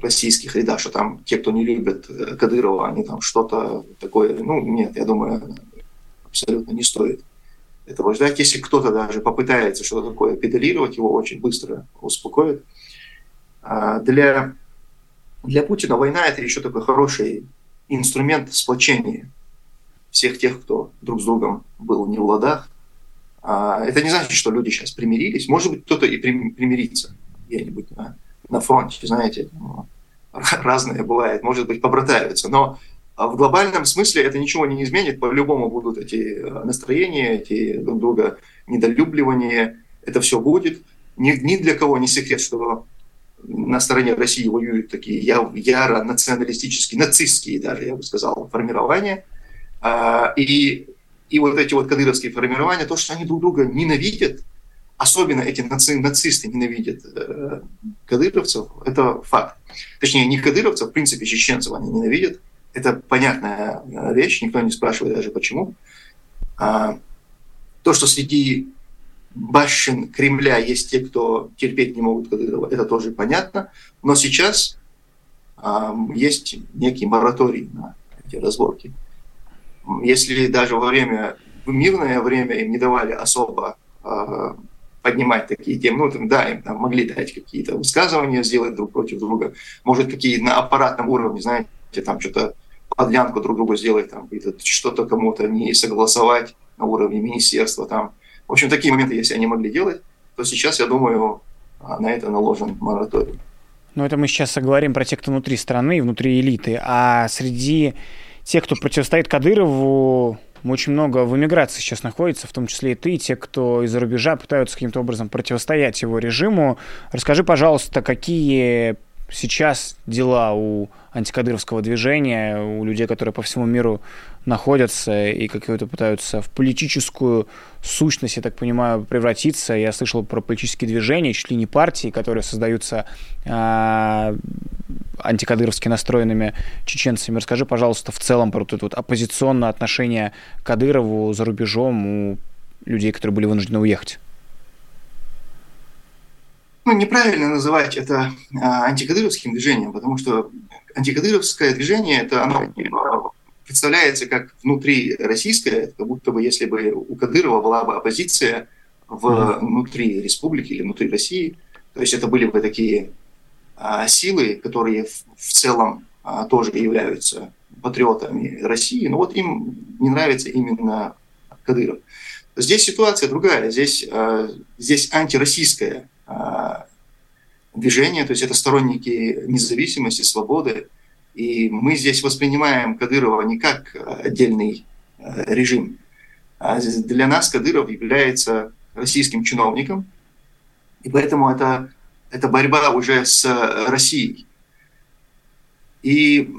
российских рядах, что там те, кто не любят э, Кадырова, они там что-то такое, ну, нет, я думаю, абсолютно не стоит этого ждать. Если кто-то даже попытается что-то такое педалировать, его очень быстро успокоит. А для, для Путина война – это еще такой хороший инструмент сплочения всех тех, кто друг с другом был не в ладах. А, это не значит, что люди сейчас примирились. Может быть, кто-то и примирится где-нибудь на, на фронте, знаете, ну, [LAUGHS] разное бывает, может быть, побратаются. Но в глобальном смысле это ничего не изменит. По-любому будут эти настроения, эти друг друга недолюбливания. Это все будет. Ни, ни для кого не секрет, что на стороне России воюют такие яро националистические, нацистские даже, я бы сказал, формирования. А, и, и вот эти вот кадыровские формирования, то, что они друг друга ненавидят, особенно эти наци, нацисты ненавидят э, кадыровцев, это факт. Точнее, не кадыровцев, в принципе, чеченцев они ненавидят. Это понятная э, вещь, никто не спрашивает даже почему. А, то, что среди башен Кремля есть те, кто терпеть не могут Кадырова, это тоже понятно. Но сейчас э, есть некий мораторий на эти разборки. Если даже во время, в мирное время им не давали особо э, поднимать такие темы, ну, там, да, им там могли дать какие-то высказывания, сделать друг против друга, может, какие на аппаратном уровне, знаете, там что-то подлянку друг другу сделать, там, что-то кому-то не согласовать на уровне министерства, там, в общем, такие моменты, если они могли делать, то сейчас, я думаю, а, на это наложен мораторий. Ну, это мы сейчас говорим про тех, кто внутри страны, внутри элиты. А среди тех, кто противостоит Кадырову, очень много в эмиграции сейчас находится, в том числе и ты, те, кто из-за рубежа пытаются каким-то образом противостоять его режиму. Расскажи, пожалуйста, какие сейчас дела у антикадыровского движения, у людей, которые по всему миру находятся и какую-то пытаются в политическую сущность, я так понимаю, превратиться. Я слышал про политические движения, чуть ли не партии, которые создаются э, антикадыровски настроенными чеченцами. Расскажи, пожалуйста, в целом про это вот оппозиционное отношение к Кадырову за рубежом у людей, которые были вынуждены уехать ну, неправильно называть это а, антикадыровским движением, потому что антикадыровское движение, это оно представляется как внутри российское, как будто бы если бы у Кадырова была бы оппозиция внутри республики или внутри России, то есть это были бы такие а, силы, которые в, в целом а, тоже являются патриотами России, но вот им не нравится именно Кадыров. Здесь ситуация другая, здесь, а, здесь антироссийская а, движение, то есть это сторонники независимости, свободы. И мы здесь воспринимаем Кадырова не как отдельный а, режим. А для нас Кадыров является российским чиновником, и поэтому это, это борьба уже с Россией. И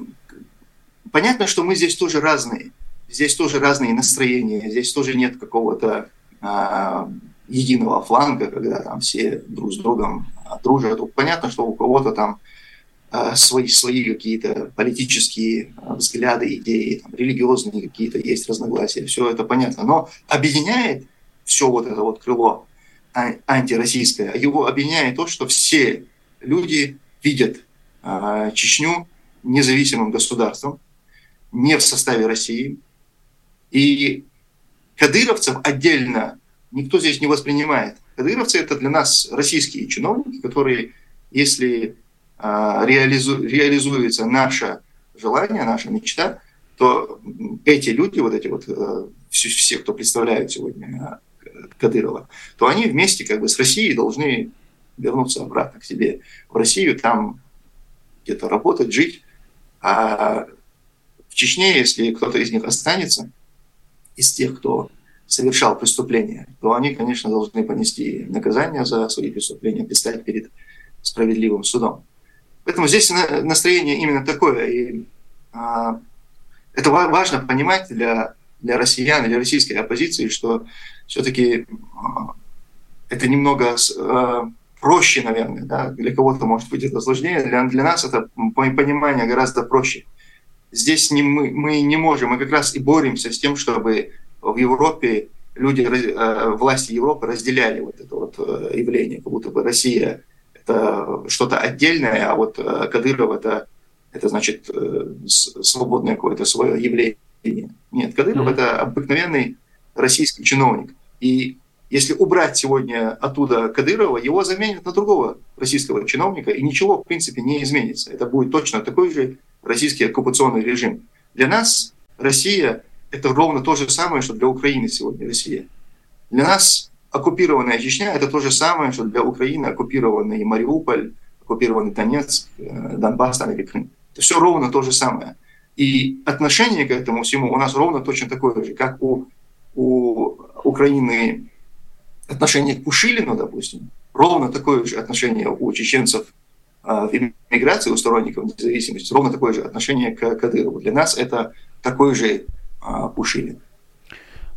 понятно, что мы здесь тоже разные. Здесь тоже разные настроения, здесь тоже нет какого-то единого фланга, когда там все друг с другом дружат. Понятно, что у кого-то там э, свои, свои какие-то политические э, взгляды, идеи, там, религиозные какие-то есть разногласия, все это понятно. Но объединяет все вот это вот крыло а, антироссийское, его объединяет то, что все люди видят э, Чечню независимым государством, не в составе России. И кадыровцев отдельно никто здесь не воспринимает. Кадыровцы – это для нас российские чиновники, которые, если э, реализу, реализуется наше желание, наша мечта, то эти люди, вот эти вот э, все, кто представляют сегодня э, Кадырова, то они вместе как бы с Россией должны вернуться обратно к себе в Россию, там где-то работать, жить. А в Чечне, если кто-то из них останется, из тех, кто совершал преступление, то они, конечно, должны понести наказание за свои преступления, предстать перед справедливым судом. Поэтому здесь настроение именно такое. И а, это важно понимать для, для россиян, для российской оппозиции, что все-таки а, это немного а, проще, наверное. Да? Для кого-то может быть это сложнее, для, для нас это понимание гораздо проще. Здесь не, мы, мы не можем, мы как раз и боремся с тем, чтобы в Европе люди, э, власти Европы разделяли вот это вот э, явление, как будто бы Россия это что-то отдельное, а вот э, Кадыров это, это значит свободное какое-то свое явление. Нет, Кадыров mm-hmm. это обыкновенный российский чиновник. И если убрать сегодня оттуда Кадырова, его заменят на другого российского чиновника, и ничего, в принципе, не изменится. Это будет точно такой же российский оккупационный режим. Для нас Россия это ровно то же самое, что для Украины сегодня Россия. Для нас оккупированная Чечня – это то же самое, что для Украины оккупированный Мариуполь, оккупированный Донецк, э, Донбасс там, или Крым. Это все ровно то же самое. И отношение к этому всему у нас ровно точно такое же, как у, у Украины отношение к Пушилину, допустим, ровно такое же отношение у чеченцев а, в иммиграции, у сторонников независимости, ровно такое же отношение к Кадырову. Для нас это такой же Пушилин.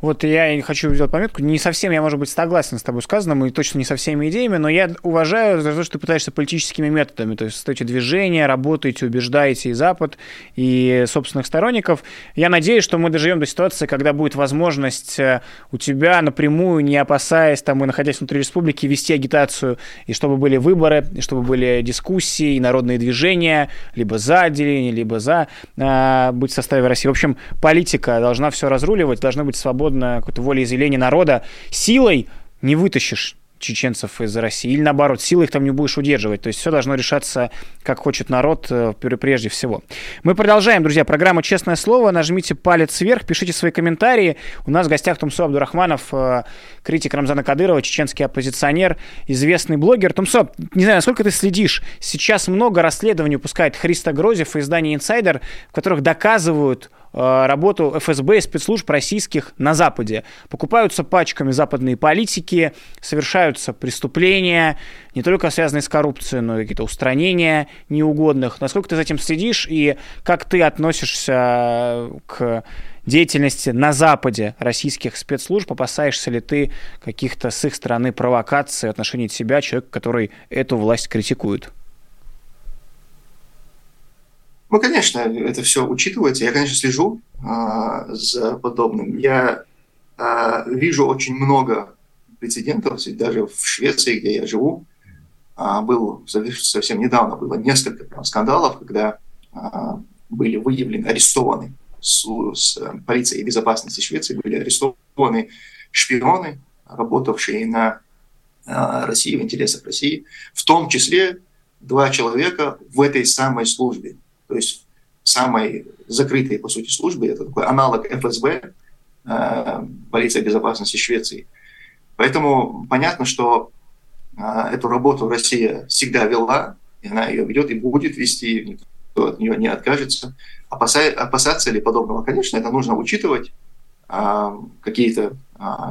Вот я хочу сделать пометку. Не совсем я, может быть, согласен с тобой сказанным, и точно не со всеми идеями, но я уважаю за то, что ты пытаешься политическими методами. То есть стойте движения, работаете, убеждаете и Запад, и собственных сторонников. Я надеюсь, что мы доживем до ситуации, когда будет возможность э, у тебя напрямую, не опасаясь там и находясь внутри республики, вести агитацию, и чтобы были выборы, и чтобы были дискуссии, и народные движения, либо за отделение, либо за э, быть в составе России. В общем, политика должна все разруливать, должны быть свободны свободно какое-то волеизъявление народа, силой не вытащишь чеченцев из России. Или наоборот, силой их там не будешь удерживать. То есть все должно решаться, как хочет народ, э, прежде всего. Мы продолжаем, друзья, программа «Честное слово». Нажмите палец вверх, пишите свои комментарии. У нас в гостях Тумсо Абдурахманов, э, критик Рамзана Кадырова, чеченский оппозиционер, известный блогер. Тумсо, не знаю, насколько ты следишь, сейчас много расследований выпускает Христа Грозев и издание «Инсайдер», в которых доказывают работу ФСБ и спецслужб российских на Западе. Покупаются пачками западные политики, совершаются преступления, не только связанные с коррупцией, но и какие-то устранения неугодных. Насколько ты за этим следишь и как ты относишься к деятельности на Западе российских спецслужб? Опасаешься ли ты каких-то с их стороны провокаций в отношении тебя, человека, который эту власть критикует? Ну, конечно, это все учитывается. Я, конечно, слежу а, за подобным. Я а, вижу очень много прецедентов, даже в Швеции, где я живу, а, был совсем недавно было несколько прям, скандалов, когда а, были выявлены, арестованы с, с полицией безопасности Швеции были арестованы шпионы, работавшие на а, России, в интересах России, в том числе два человека в этой самой службе то есть самой закрытой, по сути, службе, это такой аналог ФСБ, э, полиция безопасности Швеции. Поэтому понятно, что э, эту работу Россия всегда вела, и она ее ведет и будет вести, никто от нее не откажется. Опаса, опасаться ли подобного? Конечно, это нужно учитывать, э, какие-то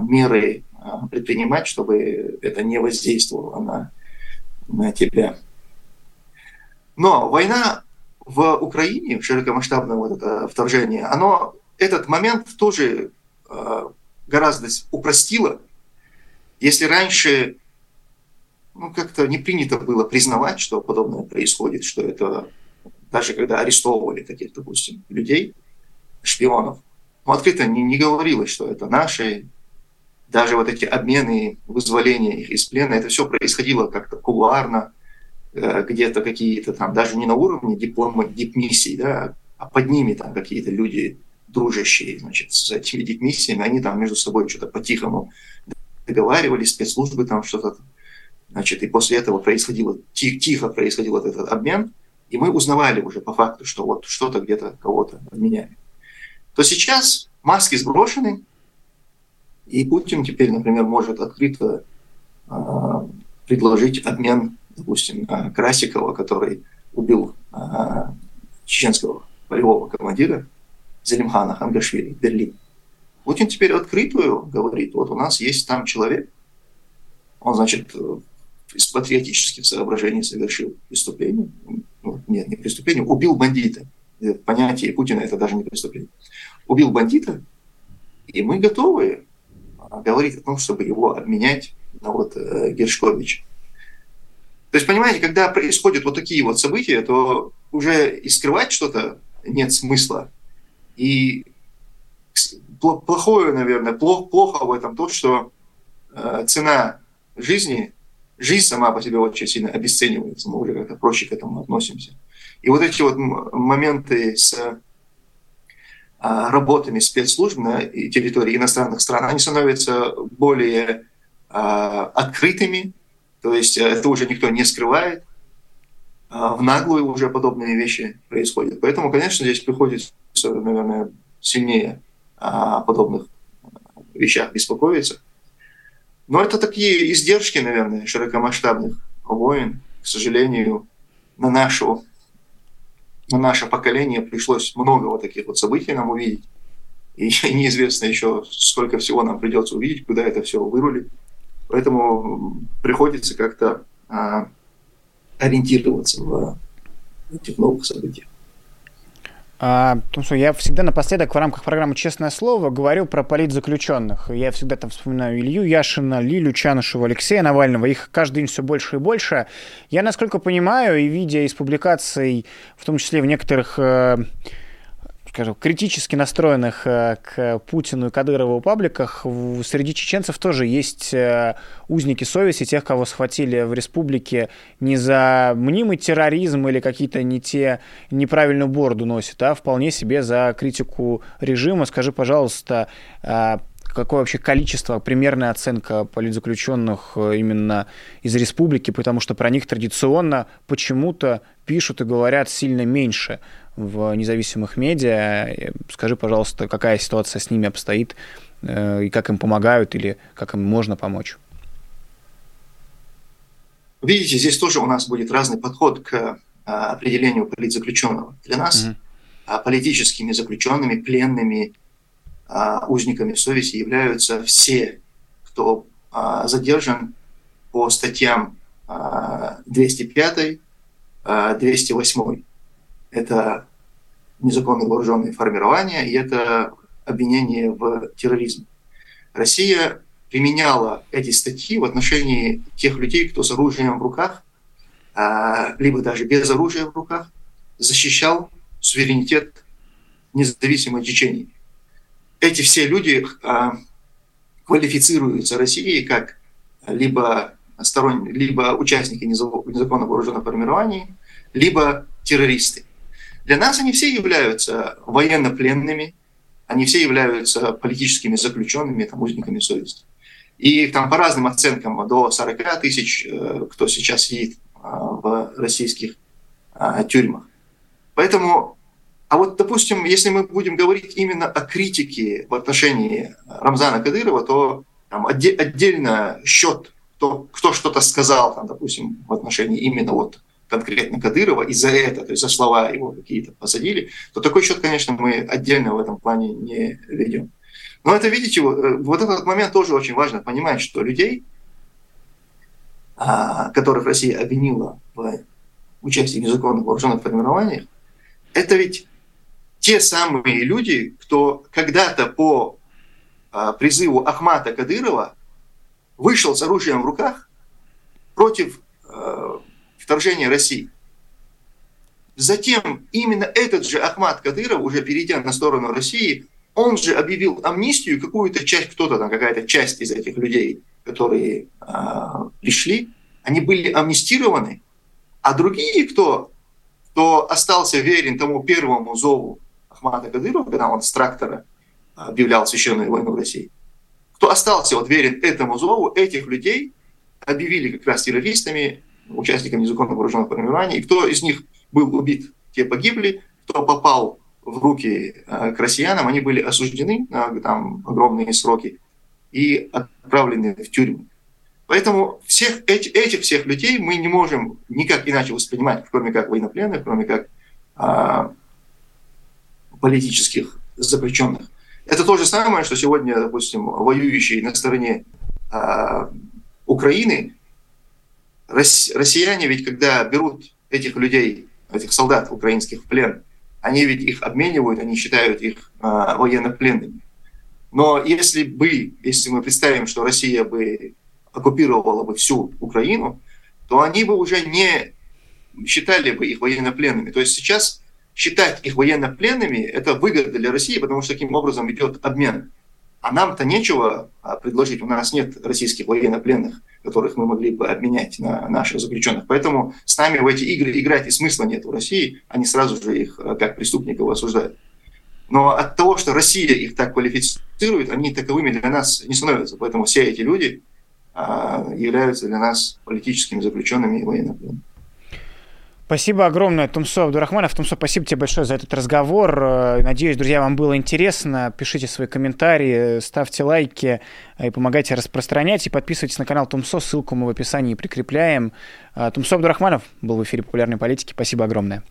меры предпринимать, чтобы это не воздействовало на, на тебя. Но война в Украине, широкомасштабное вот это вторжение, оно этот момент тоже э, гораздо упростило. Если раньше ну, как-то не принято было признавать, что подобное происходит, что это даже когда арестовывали таких, допустим, людей, шпионов, ну, открыто не, не говорилось, что это наши, даже вот эти обмены, вызволения их из плена, это все происходило как-то кулуарно, где-то какие-то там, даже не на уровне диплома, дипмиссий, да, а под ними там какие-то люди дружащие, значит, с этими дипмиссиями, они там между собой что-то по-тихому договаривались, спецслужбы там что-то, значит, и после этого происходило, тихо, тихо происходил вот этот обмен, и мы узнавали уже по факту, что вот что-то где-то кого-то обменяли. То сейчас маски сброшены, и Путин теперь, например, может открыто э, предложить обмен допустим, э, Красикова, который убил э, чеченского полевого командира Зелимхана Хангашвили в Берлине. Путин теперь открытую говорит, вот у нас есть там человек, он, значит, из патриотических соображений совершил преступление, ну, нет, не преступление, убил бандита. Понятие Путина это даже не преступление. Убил бандита, и мы готовы говорить о том, чтобы его обменять на вот э, Гершковича. То есть, понимаете, когда происходят вот такие вот события, то уже и скрывать что-то нет смысла. И плохое, наверное, плохо, плохо в этом то, что э, цена жизни, жизнь сама по себе очень сильно обесценивается. Мы уже как-то проще к этому относимся. И вот эти вот моменты с э, работами спецслужб на территории иностранных стран, они становятся более э, открытыми, то есть э, это уже никто не скрывает. А в наглую уже подобные вещи происходят. Поэтому, конечно, здесь приходится, наверное, сильнее о подобных вещах беспокоиться. Но это такие издержки, наверное, широкомасштабных войн. К сожалению, на нашу на наше поколение пришлось много вот таких вот событий нам увидеть. И [LAUGHS] неизвестно еще, сколько всего нам придется увидеть, куда это все вырулит. Поэтому приходится как-то а, ориентироваться в этих новых событиях. А, потому что я всегда напоследок в рамках программы «Честное слово» говорю про политзаключенных. Я всегда там вспоминаю Илью Яшина, Лилю Чанышева, Алексея Навального. Их каждый день все больше и больше. Я, насколько понимаю, и видя из публикаций, в том числе в некоторых э, скажем, критически настроенных э, к Путину и Кадырову пабликах, среди чеченцев тоже есть э, узники совести, тех, кого схватили в республике не за мнимый терроризм или какие-то не те неправильную бороду носят, а вполне себе за критику режима. Скажи, пожалуйста, э, какое вообще количество, примерная оценка политзаключенных именно из республики, потому что про них традиционно почему-то пишут и говорят сильно меньше в независимых медиа. Скажи, пожалуйста, какая ситуация с ними обстоит э, и как им помогают или как им можно помочь? Видите, здесь тоже у нас будет разный подход к а, определению политзаключенного. Для нас угу. политическими заключенными, пленными, а, узниками совести являются все, кто задержан по статьям 205, 208. Это незаконные вооруженные формирования, и это обвинение в терроризме. Россия применяла эти статьи в отношении тех людей, кто с оружием в руках, а, либо даже без оружия в руках, защищал суверенитет независимой Чечении. Эти все люди а, квалифицируются Россией как либо, сторон... либо участники незаконно вооруженных формирований, либо террористы. Для нас они все являются военнопленными, они все являются политическими заключенными, там, узниками совести. И там по разным оценкам до 40 тысяч, э, кто сейчас сидит а, в российских а, тюрьмах. Поэтому, а вот, допустим, если мы будем говорить именно о критике в отношении Рамзана Кадырова, то там, отдельно счет, кто, кто что-то сказал, там, допустим, в отношении именно вот конкретно Кадырова, и за это, то есть за слова его какие-то посадили, то такой счет, конечно, мы отдельно в этом плане не ведем. Но это, видите, вот этот момент тоже очень важно понимать, что людей, а, которых Россия обвинила в участии в незаконных вооруженных формированиях, это ведь те самые люди, кто когда-то по а, призыву Ахмата Кадырова вышел с оружием в руках против вторжения России. Затем именно этот же Ахмад Кадыров, уже перейдя на сторону России, он же объявил амнистию, какую-то часть, кто-то там, какая-то часть из этих людей, которые э, пришли, они были амнистированы, а другие, кто, кто остался верен тому первому зову Ахмада Кадырова, когда он с трактора объявлял священную войну в России, кто остался вот верен этому зову, этих людей объявили как раз террористами, участникам незаконных вооруженных формирований. И кто из них был убит, те погибли. Кто попал в руки э, к россиянам, они были осуждены на там, огромные сроки и отправлены в тюрьму. Поэтому всех, эти, этих всех людей мы не можем никак иначе воспринимать, кроме как военнопленных, кроме как а, политических заключенных. Это то же самое, что сегодня, допустим, воюющие на стороне а, Украины россияне ведь, когда берут этих людей, этих солдат украинских в плен, они ведь их обменивают, они считают их э, военнопленными. Но если бы, если мы представим, что Россия бы оккупировала бы всю Украину, то они бы уже не считали бы их военнопленными. То есть сейчас считать их военнопленными – это выгода для России, потому что таким образом идет обмен. А нам-то нечего а, предложить. У нас нет российских военнопленных, которых мы могли бы обменять на наших заключенных. Поэтому с нами в эти игры играть и смысла нет в России. Они сразу же их а, как преступников осуждают. Но от того, что Россия их так квалифицирует, они таковыми для нас не становятся. Поэтому все эти люди а, являются для нас политическими заключенными и военнопленными. Спасибо огромное, Тумсо Абдурахманов. Тумсо, спасибо тебе большое за этот разговор. Э, надеюсь, друзья, вам было интересно. Пишите свои комментарии, ставьте лайки э, и помогайте распространять. И подписывайтесь на канал Тумсо. Ссылку мы в описании прикрепляем. Э, Тумсо Абдурахманов был в эфире популярной политики. Спасибо огромное.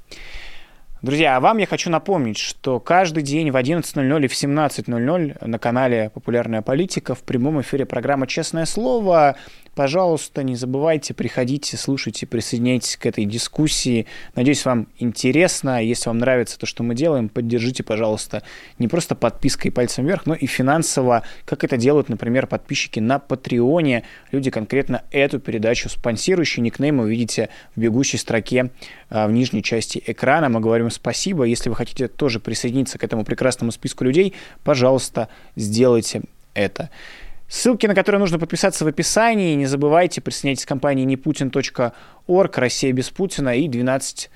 Друзья, а вам я хочу напомнить, что каждый день в 11.00 и в 17.00 на канале «Популярная политика» в прямом эфире программа «Честное слово» Пожалуйста, не забывайте, приходите, слушайте, присоединяйтесь к этой дискуссии. Надеюсь, вам интересно. Если вам нравится то, что мы делаем, поддержите, пожалуйста, не просто подпиской пальцем вверх, но и финансово, как это делают, например, подписчики на Патреоне. Люди конкретно эту передачу спонсирующие. Никнейм вы видите в бегущей строке а, в нижней части экрана. Мы говорим спасибо. Если вы хотите тоже присоединиться к этому прекрасному списку людей, пожалуйста, сделайте это. Ссылки, на которые нужно подписаться в описании. Не забывайте, присоединяйтесь к компании непутин.орг, Россия без Путина и 12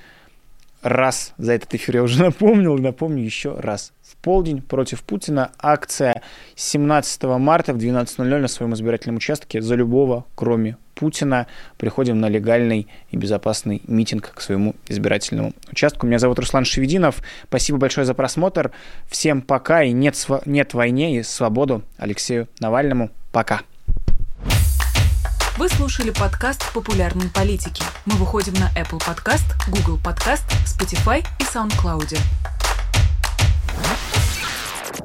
раз за этот эфир я уже [LAUGHS] напомнил, напомню еще раз. Полдень против Путина акция 17 марта в 12.00 на своем избирательном участке за любого, кроме Путина. Приходим на легальный и безопасный митинг к своему избирательному участку. Меня зовут Руслан Шевединов. Спасибо большое за просмотр. Всем пока и нет, нет войне и свободу Алексею Навальному. Пока. Вы слушали подкаст «Популярные политики». Мы выходим на Apple Podcast, Google Podcast, Spotify и SoundCloud.